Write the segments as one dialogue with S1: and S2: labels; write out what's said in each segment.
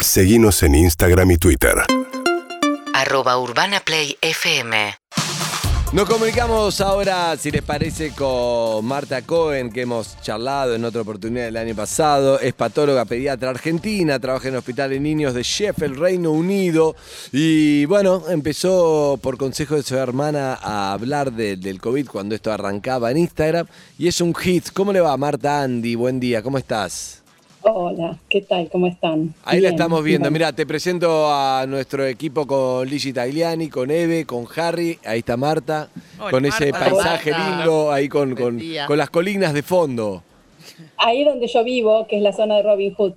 S1: Seguimos en Instagram y Twitter.
S2: arroba urbanaplayfm
S3: Nos comunicamos ahora, si les parece, con Marta Cohen, que hemos charlado en otra oportunidad el año pasado. Es patóloga pediatra argentina, trabaja en el Hospital de Niños de Sheffield, Reino Unido. Y bueno, empezó por consejo de su hermana a hablar de- del COVID cuando esto arrancaba en Instagram. Y es un hit. ¿Cómo le va, Marta Andy? Buen día, ¿cómo estás?
S4: Hola, ¿qué tal? ¿Cómo están?
S3: Ahí la
S4: Bien,
S3: estamos viendo.
S4: bueno.
S3: Mira, te presento a nuestro equipo con Ligi Tagliani, con Eve, con Harry. Ahí está Marta,
S5: Hola,
S3: con ese
S5: Marta.
S3: paisaje
S5: Marta.
S3: lindo, ahí con, con, con las colinas de fondo.
S4: Ahí donde yo vivo, que es la zona de Robin Hood.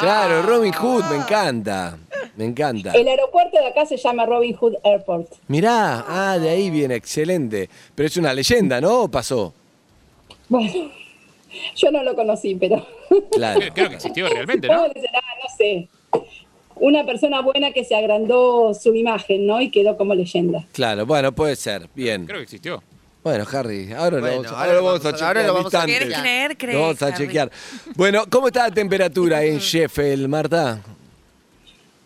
S3: Claro, Robin Hood, me encanta. Me encanta.
S4: El aeropuerto de acá se llama Robin Hood Airport.
S3: Mirá, ah, de ahí viene, excelente. Pero es una leyenda, ¿no? ¿O pasó?
S4: Bueno, yo no lo conocí, pero
S3: Claro.
S6: Creo, que existió realmente, ¿no?
S4: será, no sé, una persona buena que se agrandó su imagen, ¿no? Y quedó como leyenda.
S3: Claro, bueno, puede ser. Bien.
S6: Creo que existió.
S3: Bueno, Harry, ahora,
S5: Bueno,
S3: lo vamos,
S5: ahora
S3: ahora lo
S5: lo
S3: vamos a chequear.
S5: ahora lo vamos a
S7: creer, creer,
S3: Lo vamos a chequear. Bueno, ¿cómo está la temperatura en Sheffield, Marta?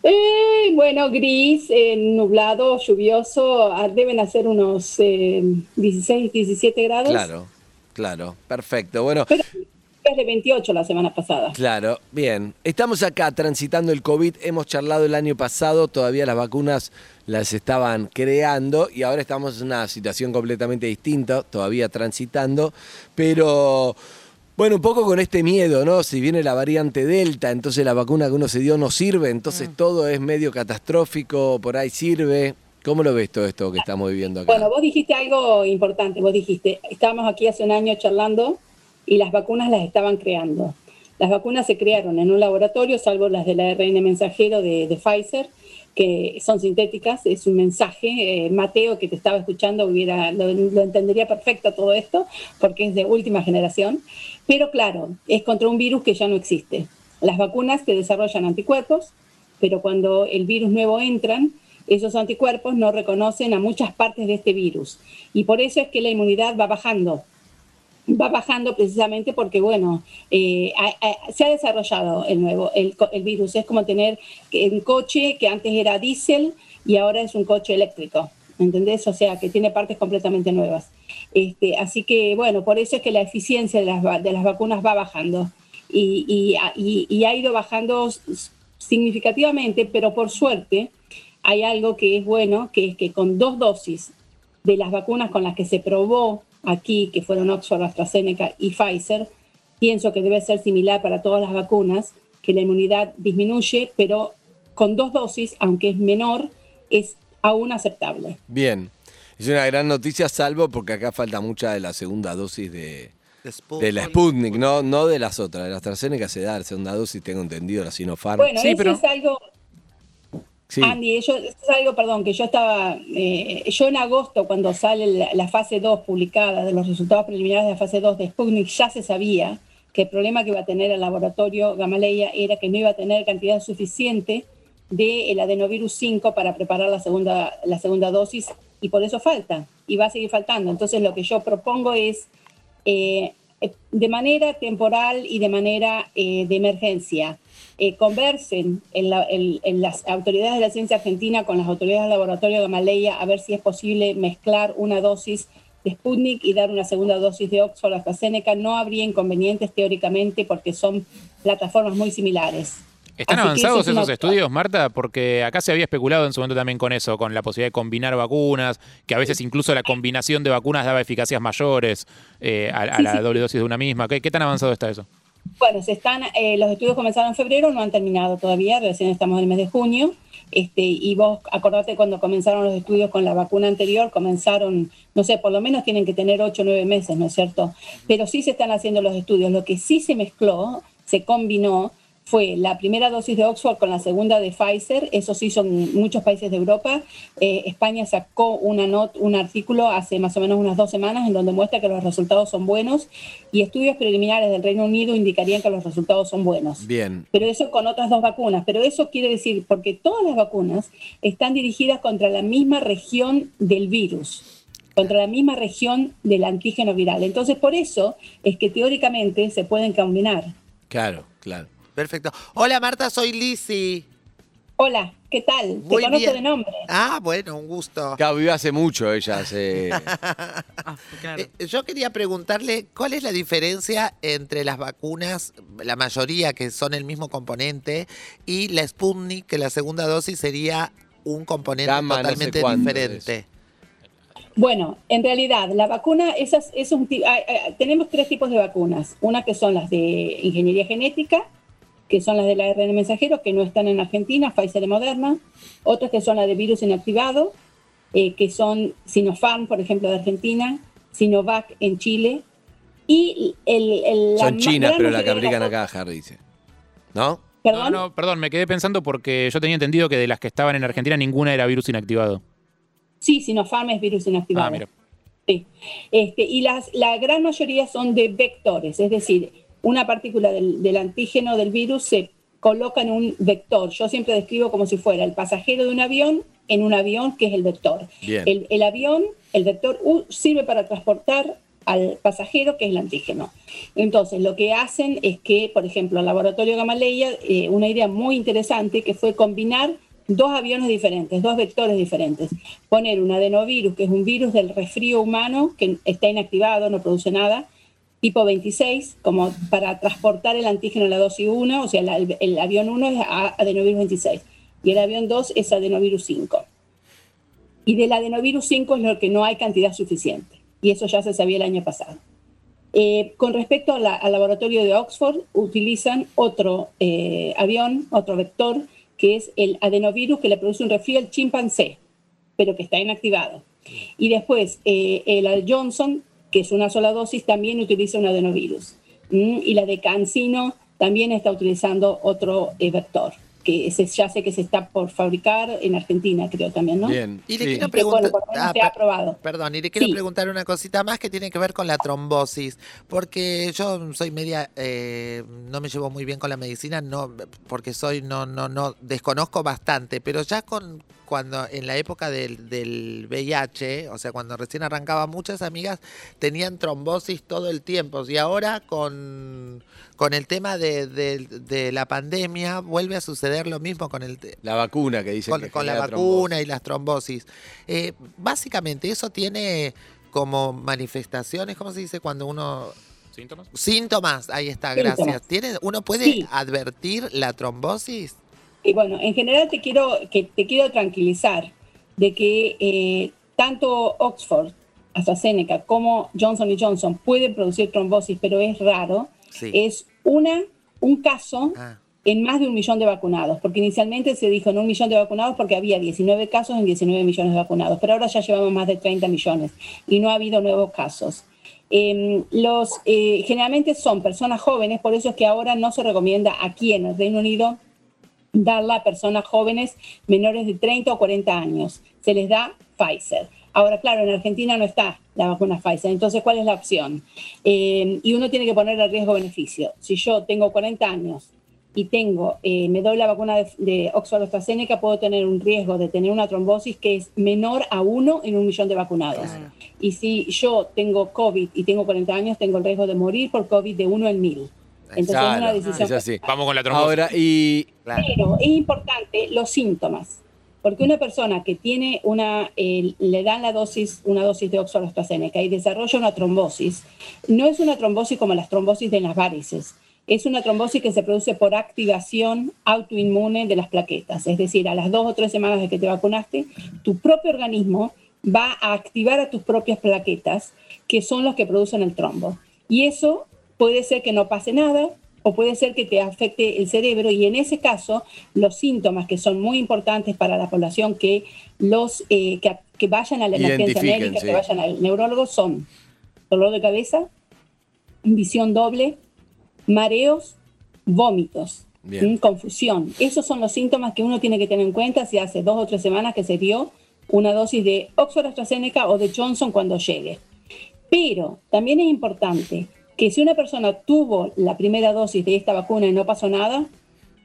S4: Eh, bueno, gris, eh, nublado, lluvioso, ah, deben hacer unos eh, 16, 17 grados.
S3: Claro, claro, perfecto. Bueno,
S4: Pero es de 28 la semana pasada.
S3: claro, bien. Estamos acá transitando el COVID, hemos charlado el año pasado, todavía las vacunas las estaban creando y ahora estamos en una situación completamente distinta, todavía transitando, pero bueno, un poco con este miedo, ¿no? Si viene la variante Delta, entonces la vacuna que uno se dio no sirve, entonces todo es medio catastrófico, por ahí sirve. ¿Cómo lo ves todo esto que estamos viviendo acá?
S4: Bueno, vos dijiste algo importante, vos dijiste, estábamos aquí hace un año charlando y las vacunas las estaban creando. Las vacunas se crearon en un laboratorio, salvo las del ARN mensajero de, de Pfizer, que son sintéticas, es un mensaje. eh, Mateo, que te estaba escuchando, hubiera, lo, lo entendería perfecto todo esto, porque es de última generación. Pero claro, es contra un virus que ya no existe. Las vacunas te desarrollan anticuerpos, pero cuando el virus nuevo entran, esos anticuerpos no reconocen a muchas partes de este virus. Y por eso es que la inmunidad va bajando. Va bajando precisamente porque, bueno, eh, se ha desarrollado el nuevo, el, virus. Es como tener un coche que antes era diésel y ahora es un coche eléctrico. ¿Entendés? O sea, que tiene partes completamente nuevas. Este, así que, bueno, por eso es que la eficiencia de las, de las vacunas va bajando. Y, y ha- ido bajando significativamente, pero por suerte hay algo que es bueno, que es que con dos dosis de las vacunas con las que se probó aquí, que fueron Oxford, AstraZeneca y Pfizer, pienso que debe ser similar para todas las vacunas, que la inmunidad disminuye, pero con dos dosis, aunque es menor, es aún aceptable.
S3: Bien. Es una gran noticia, salvo porque acá falta mucha de la segunda dosis de, de la Sputnik, no, no de las otras. De la AstraZeneca se da la segunda dosis, tengo entendido, la Sinopharm.
S4: Bueno,
S6: Sí,
S4: eso
S6: pero-
S4: es algo, Andy, yo, es algo, perdón, que yo estaba, eh, yo en agosto, cuando sale la, la fase 2 publicada de los resultados preliminares de la fase 2 de Sputnik, ya se sabía que el problema que iba a tener el laboratorio Gamaleya era que no iba a tener cantidad suficiente del adenovirus 5 para preparar la segunda, la segunda dosis y por eso falta y va a seguir faltando. Entonces lo que yo propongo es eh, de manera temporal y de manera eh, de emergencia. eh, conversen en, la- las autoridades de la ciencia argentina con las autoridades del laboratorio Gamaleya a ver si es posible mezclar una dosis de Sputnik y dar una segunda dosis de Oxford AstraZeneca. No habría inconvenientes teóricamente porque son plataformas muy similares.
S6: ¿Están
S4: Así
S6: avanzados esos estudios, Marta? Porque acá se había especulado en su momento también con eso, con la posibilidad de combinar vacunas, que a veces incluso la combinación de vacunas daba eficacias mayores eh, a, a
S4: Sí,
S6: la
S4: sí.
S6: doble dosis de una misma. ¿Qué, qué tan avanzado está eso?
S4: Bueno, se están, eh, los estudios comenzaron en febrero, no han terminado todavía, recién estamos en el mes de junio. Este, y vos acordate cuando comenzaron los estudios con la vacuna anterior, comenzaron, no sé, por lo menos tienen que tener 8 o 9 meses, ¿no es cierto? Pero sí se están haciendo los estudios. Lo que sí se mezcló, se combinó, fue la primera dosis de Oxford con la segunda de Pfizer, eso sí son muchos países de Europa. Eh, España sacó una not, un artículo hace más o menos unas dos semanas en donde muestra que los resultados son buenos y estudios preliminares del Reino Unido indicarían que los resultados son buenos.
S3: Bien.
S4: Pero eso con otras dos vacunas. Pero eso quiere decir, porque todas las vacunas están dirigidas contra la misma región del virus, contra la misma región del antígeno viral. Entonces, por eso es que teóricamente se pueden combinar.
S3: Claro, claro.
S5: Perfecto. Hola Marta, soy Lisi.
S4: Hola, ¿qué tal? Te conozco
S5: bien.
S4: de nombre.
S5: Ah, bueno, un gusto.
S3: Claro, vive hace mucho ella. Hace...
S7: Ah, claro.
S5: Eh, Yo quería preguntarle cuál es la diferencia entre las vacunas, la mayoría que son el mismo componente, y la Sputnik, que la segunda dosis sería un componente
S3: Gamma, no sé
S5: totalmente diferente.
S4: Bueno, en realidad, la vacuna, esas, es un, ah, ah, tenemos tres tipos de vacunas. Una que son las de ingeniería genética, que son las del ARN mensajero, que no están en Argentina, Pfizer y Moderna. Otras que son las de virus inactivado, eh, que son Sinopharm, por ejemplo, de Argentina, Sinovac en Chile. Y el, el-
S3: Son chinas, pero la que aplican acá, Harry dice. ¿No?
S4: ¿Perdón?
S6: No, no, perdón, me quedé pensando porque yo tenía entendido que de las que estaban en Argentina ninguna era virus inactivado.
S4: Sí, Sinopharm es virus inactivado.
S6: Ah, mira.
S4: Sí. Este, y las, la gran mayoría son de vectores, es decir, una partícula del, del antígeno del virus se coloca en un vector. Yo siempre describo como si fuera el pasajero de un avión en un avión que es el vector. El avión, el vector U, sirve para transportar al pasajero, que es el antígeno. Entonces, lo que hacen es que, por ejemplo, el laboratorio Gamaleya, eh, una idea muy interesante que fue combinar dos aviones diferentes, dos vectores diferentes. Poner un adenovirus, que es un virus del resfrío humano, que está inactivado, no produce nada, tipo 26, como para transportar el antígeno en la dosis 1, o sea, el, avión 1 es a- adenovirus 26 y el avión 2 es adenovirus 5. Y del adenovirus 5 es lo que no hay cantidad suficiente. Y eso ya se sabía el año pasado. Eh, con respecto a al laboratorio de Oxford, utilizan otro eh, avión, otro vector, que es el adenovirus que le produce un resfrío al chimpancé, pero que está inactivado. Y después, eh, el Johnson, que es una sola dosis, también utiliza un adenovirus. Mm, Y la de Cancino también está utilizando otro eh, vector, que se- ya sé que se está por fabricar en Argentina, creo también, ¿no?
S3: Bien.
S5: Y le
S3: sí.
S5: quiero
S4: Que,
S5: preguntar.
S4: bueno, por lo menos
S5: ah,
S4: se ha
S5: per-
S4: aprobado.
S5: Perdón, y le quiero
S4: Sí.
S5: preguntar una cosita más que tiene que ver con la trombosis, porque yo soy media, eh, no me llevo muy bien con la medicina, no, porque soy, no, no, no, desconozco bastante, pero ya con cuando en la época del, del VIH, o sea, cuando recién arrancaba, muchas amigas tenían trombosis todo el tiempo, y ahora con, con el tema de, de- de la pandemia vuelve a suceder lo mismo con el,
S3: La vacuna que dice
S5: con,
S3: que
S5: con la vacuna y las trombosis. Eh, básicamente eso tiene como manifestaciones, ¿cómo se dice cuando uno...
S6: ¿Síntomas?
S5: Síntomas, ahí está,
S4: Síntomas.
S5: gracias. ¿Tiene, ¿Uno puede
S4: Sí.
S5: advertir la trombosis?
S4: Y bueno, en general te quiero, que te quiero tranquilizar de que eh, tanto Oxford, AstraZeneca, como Johnson Johnson pueden producir trombosis, pero es raro.
S5: Sí.
S4: Es una, un caso
S5: Ah,
S4: en más de un millón de vacunados, porque inicialmente se dijo en un millón de vacunados porque había 19 casos en 19 millones de vacunados, pero ahora ya llevamos más de 30 millones y no ha habido nuevos casos. Eh, los, eh, generalmente son personas jóvenes, por eso es que ahora no se recomienda aquí en el Reino Unido darla a personas jóvenes menores de 30 o 40 años. Se les da Pfizer. Ahora, claro, en Argentina no está la vacuna Pfizer, entonces, ¿cuál es la opción? Eh, y uno tiene que poner el riesgo-beneficio. Si yo tengo 40 años y tengo, eh, me doy la vacuna de, de Oxford AstraZeneca, puedo tener un riesgo de tener una trombosis que es menor a uno en un millón de vacunados. Y si yo tengo COVID y tengo 40 años, tengo el riesgo de morir por COVID de uno en mil. Entonces es una
S3: Claro,
S4: decisión
S3: es así.
S6: Vamos con la trombosis.
S3: Ahora, y
S5: claro.
S4: pero es importante los síntomas, porque una persona que tiene una, eh, le dan la dosis, una dosis de Oxford AstraZeneca y desarrolla una trombosis, no es una trombosis como las trombosis de las varices, es una trombosis que se produce por activación autoinmune de las plaquetas, es decir, a las dos o tres semanas de que te vacunaste, tu propio organismo va a activar a tus propias plaquetas, que son los que producen el trombo. Y eso puede ser que no pase nada o puede ser que te afecte el cerebro y en ese caso los síntomas que son muy importantes para la población que los eh, que, que vayan a la emergencia médica,
S3: sí.
S4: que vayan al neurólogo son dolor de cabeza, visión doble, mareos, vómitos, confusión. Esos son los síntomas que uno tiene que tener en cuenta si hace dos o tres semanas que se dio una dosis de Oxford AstraZeneca o de Johnson cuando llegue. Pero también es importante que si una persona tuvo la primera dosis de esta vacuna y no pasó nada,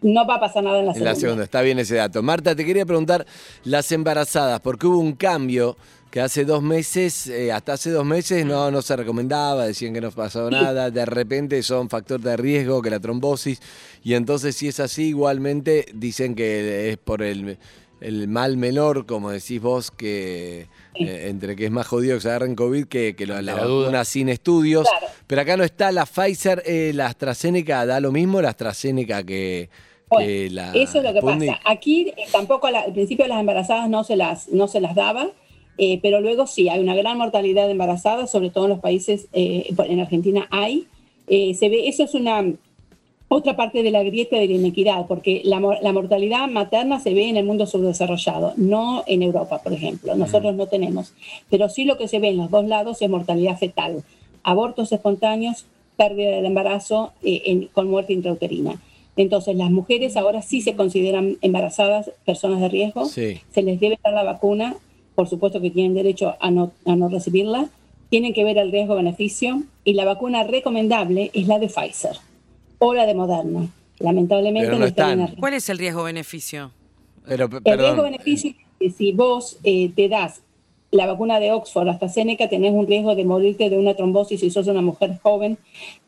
S4: no va a pasar nada en la
S3: En
S4: segunda.
S3: la segunda, está bien ese dato. Marta, te quería preguntar las embarazadas, porque hubo un cambio que hace dos meses, eh, hasta hace dos meses no, no se recomendaba, decían que no pasaba nada, de repente son factor de riesgo, que la trombosis, y entonces si es así, igualmente dicen que es por el, el mal menor, como decís vos, que eh, entre que es más jodido que se agarren COVID que, que la, la
S6: la duda.
S3: vacuna sin estudios.
S4: Claro.
S3: Pero acá no está la Pfizer, eh, la AstraZeneca, da lo mismo la AstraZeneca que, la
S4: Eso es lo que
S3: Sputnik?
S4: pasa. Aquí eh, tampoco la- al principio las embarazadas no se las, no se las daba, eh, pero luego sí, hay una gran mortalidad de embarazadas, sobre todo en los países, eh, en Argentina hay. Se ve, eso es una otra parte de la grieta de la inequidad, porque la, mor- la mortalidad materna se ve en el mundo subdesarrollado, no en Europa, por ejemplo. Nosotros no tenemos. Pero sí lo que se ve en los dos lados es mortalidad fetal, abortos espontáneos, pérdida del embarazo eh, en- con muerte intrauterina. Entonces, las mujeres ahora sí se consideran embarazadas, personas de riesgo.
S3: Sí.
S4: Se les debe dar la vacuna, por supuesto que tienen derecho a no, a no recibirla. Tienen que ver el riesgo-beneficio y la vacuna recomendable es la de Pfizer o la de Moderna. Lamentablemente
S3: Pero no
S4: está bien
S3: están.
S4: arriba.
S7: ¿Cuál es el riesgo-beneficio?
S4: El riesgo-beneficio es que si vos eh, te das la vacuna de Oxford, AstraZeneca, tenés un riesgo de morirte de una trombosis si sos una mujer joven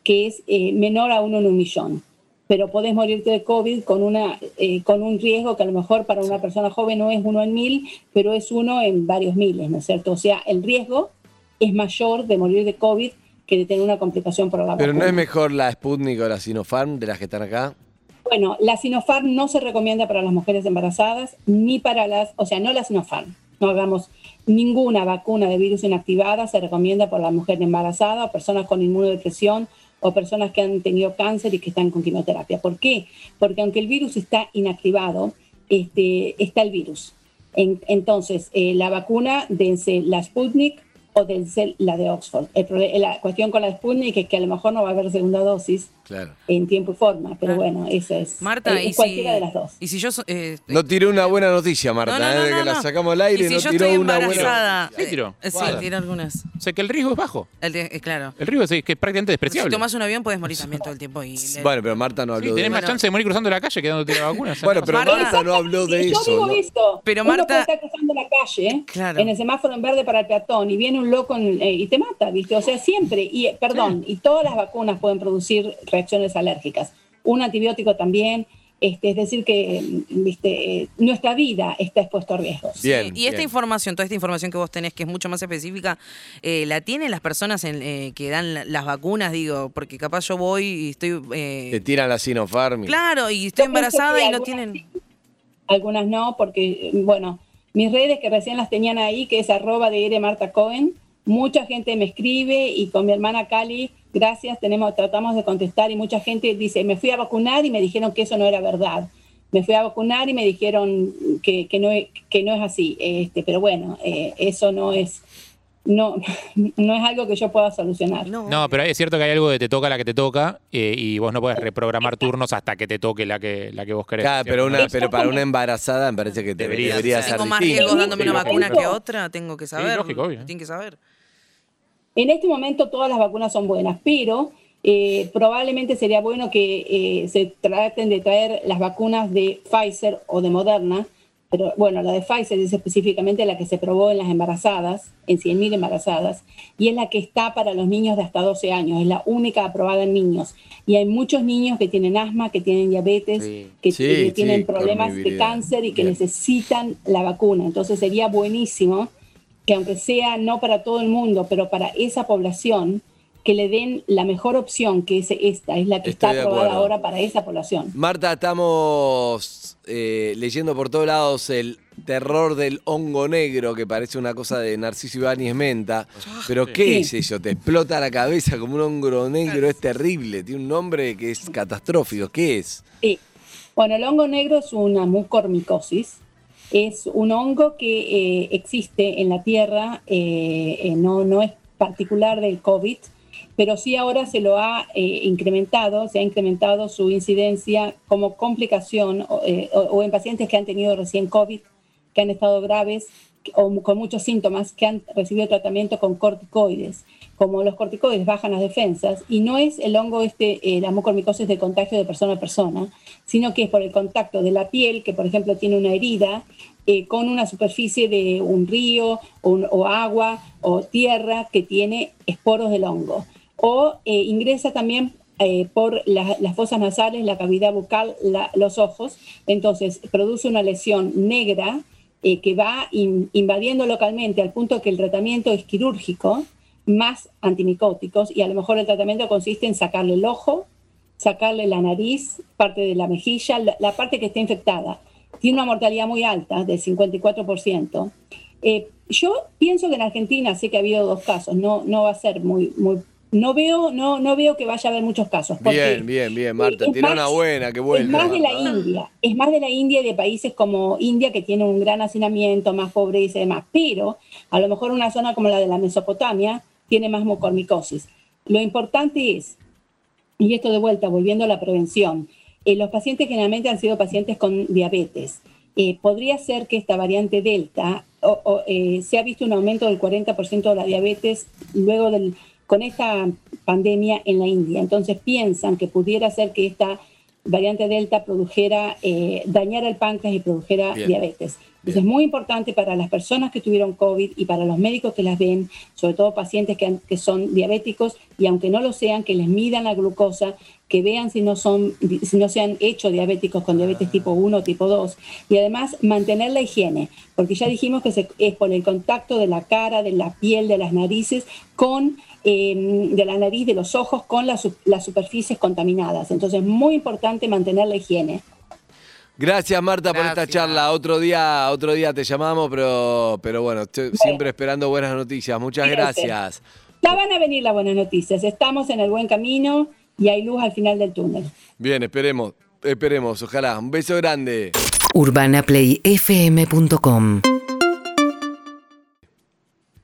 S4: que es eh, menor a uno en un millón. Pero podés morirte de COVID con, una, eh, con un riesgo que a lo mejor para una persona joven no es uno en mil, pero es uno en varios miles, ¿no es cierto? O sea, el riesgo es mayor de morir de COVID que de tener una complicación por la
S3: pero no
S4: vacuna.
S3: es mejor la Sputnik o la Sinopharm de las que están acá.
S4: Bueno, la Sinopharm no se recomienda para las mujeres embarazadas ni para las, o sea, no la Sinopharm, no hagamos ninguna vacuna de virus inactivada se recomienda por la mujer embarazada o personas con inmunodepresión o personas que han tenido cáncer y que están con quimioterapia. ¿Por qué? Porque aunque el virus está inactivado, este, está el virus. En- entonces, eh, la vacuna, dense la Sputnik o dense la de Oxford. El la cuestión con la Sputnik es que a lo mejor no va a haber segunda dosis
S3: Claro.
S4: en tiempo y forma, pero
S7: Claro.
S4: bueno, eso es,
S7: Marta,
S4: eh,
S7: y
S4: es cualquiera
S7: si,
S4: de las dos.
S7: y si yo... so- eh,
S3: No tiró una buena noticia, Marta,
S7: no, no,
S3: ¿eh?
S7: no,
S3: que
S7: no,
S3: la sacamos al aire
S7: y
S3: y
S7: si
S3: no
S7: yo
S3: tiró
S7: estoy
S3: una buena.
S7: embarazada...
S6: ¿Qué tiró?
S7: sí,
S6: ¿Cuál?
S7: tiró algunas.
S6: O sea, que el riesgo es bajo.
S7: El de- eh, claro.
S6: El riesgo es, que es prácticamente
S7: Si
S6: despreciable.
S7: tomas un avión puedes morir también todo el tiempo. Y
S3: Bueno, pero Marta no
S6: Sí,
S3: habló
S6: tenés
S3: de
S6: más
S7: Bueno.
S6: chance de morir cruzando la calle que dándote la vacuna.
S3: Bueno,
S6: no
S3: pero. Marta no habló de
S4: yo
S3: eso.
S4: digo
S3: ¿no?
S4: esto,
S7: Pero
S4: uno
S7: Marta-
S4: puede estar cruzando la calle
S7: Claro.
S4: en el semáforo en verde para el peatón y viene un loco y te mata, ¿viste? O sea, siempre, y perdón, y todas las vacunas pueden producir reacciones alérgicas. Un antibiótico también, este, es decir que, mm. Eh, nuestra vida está expuesta a riesgos.
S3: Bien.
S7: y esta
S3: bien.
S7: información, toda esta información que vos tenés, que es mucho más específica, eh, ¿la tienen las personas en, eh, que dan la- las vacunas? Digo, porque capaz yo voy y estoy... eh,
S3: Te tiran la Sinopharm.
S7: claro, y estoy
S4: Yo
S7: embarazada y no tienen...
S4: sí, Algunas no, porque, eh, bueno, mis redes que recién las tenían ahí, que es arroba de Marta Cohen, mucha gente me escribe y con mi hermana Cali, gracias, tenemos, tratamos de contestar y mucha gente dice, me fui a vacunar y me dijeron que eso no era verdad. Me fui a vacunar y me dijeron que, que, no, es- que no es así. Este, pero bueno, eh, eso no es, no, no es algo que yo pueda solucionar.
S7: No,
S6: No, pero es cierto que hay algo de te toca la que te toca eh, y vos no puedes reprogramar turnos hasta que te toque la que, la que vos querés.
S3: Claro, pero, una, pero para una embarazada me parece que
S6: Debería
S3: debería,
S6: ser.
S7: tengo más riesgos dándome una
S6: Sí,
S7: vacuna que otra, tengo que saber.
S6: lógico, obvio.
S7: Tienen que saber.
S4: En este momento todas las vacunas son buenas, pero eh, probablemente sería bueno que eh, se traten de traer las vacunas de Pfizer o de Moderna, pero bueno, la de Pfizer es específicamente la que se probó en las embarazadas, en 100.000 embarazadas, y es la que está para los niños de hasta 12 años, es la única aprobada en niños. Y hay muchos niños que tienen asma, que tienen diabetes,
S6: Sí.
S4: que,
S3: Sí,
S4: que tienen
S3: sí,
S4: problemas de cáncer y que
S3: Bien.
S4: necesitan la vacuna. Entonces sería buenísimo que aunque sea no para todo el mundo, pero para esa población, que le den la mejor opción, que es esta, es la que
S3: Estoy
S4: está aprobada ahora para esa población.
S3: Marta, estamos eh, leyendo por todos lados el terror del hongo negro, que parece una cosa de Narciso Ibáñez Menta. Pero ¿qué
S4: Sí.
S3: es eso? Te explota la cabeza como un hongo negro, es terrible, tiene un nombre que es catastrófico. ¿Qué es?
S4: Sí. Bueno, el hongo negro es una mucormicosis. Es un hongo que eh, existe en la Tierra, eh, eh, no, no es particular del COVID, pero sí ahora se lo ha incrementado, se ha incrementado su incidencia como complicación o, o- en pacientes que han tenido recién COVID, que han estado graves o con muchos síntomas, que han recibido tratamiento con corticoides. Como los corticoides bajan las defensas, y no es el hongo este, eh, la mucormicosis de contagio de persona a persona, sino que es por el contacto de la piel, que por ejemplo tiene una herida, eh, con una superficie de un río o, agua o tierra que tiene esporos del hongo. O eh, ingresa también eh, por la- las fosas nasales, la cavidad bucal, los ojos, entonces produce una lesión negra que va in- invadiendo localmente al punto que el tratamiento es quirúrgico, más antimicóticos, y a lo mejor el tratamiento consiste en sacarle el ojo, sacarle la nariz, parte de la mejilla, la, la parte que está infectada. Tiene una mortalidad muy alta, del 54%. Eh, yo pienso que en Argentina sí que ha habido dos casos, no, no va a ser muy... muy no veo, no, no veo que vaya a haber muchos casos.
S3: Bien, bien, bien, Marta.
S4: más-
S3: una buena, que vuelve.
S4: es más de la. India, es más de la India y de países como India que tiene un gran hacinamiento, más pobreza y demás, pero a lo mejor una zona como la de la Mesopotamia tiene más mucormicosis. Lo importante es, y esto de vuelta, volviendo a la prevención, eh, los pacientes generalmente han sido pacientes con diabetes. Eh, podría ser que esta variante Delta, o- o, eh, se ha visto un aumento del 40% de la diabetes luego del, con esta pandemia en la India. Entonces piensan que pudiera ser que esta variante Delta produjera, dañara el páncreas y produjera
S3: Bien.
S4: diabetes. Entonces es muy importante para las personas que tuvieron COVID y para los médicos que las ven, sobre todo pacientes que, que son diabéticos y aunque no lo sean, que les midan la glucosa, que vean si no, son, si no se han hecho diabéticos con diabetes tipo 1 o tipo 2 y además mantener la higiene, porque ya dijimos que se, es por el contacto de la cara, de la piel, de las narices con eh, de la nariz, de los ojos con las, su- las superficies contaminadas. Entonces, muy importante mantener la higiene.
S3: Gracias, Marta, por esta charla. Otro día, otro día te llamamos, pero, pero bueno, estoy siempre esperando buenas noticias. Muchas gracias.
S4: Ya van a venir las buenas noticias. Estamos en el buen camino y hay luz al final del túnel.
S3: Bien, esperemos, esperemos, ojalá. Un beso grande.
S2: UrbanaPlayFM.com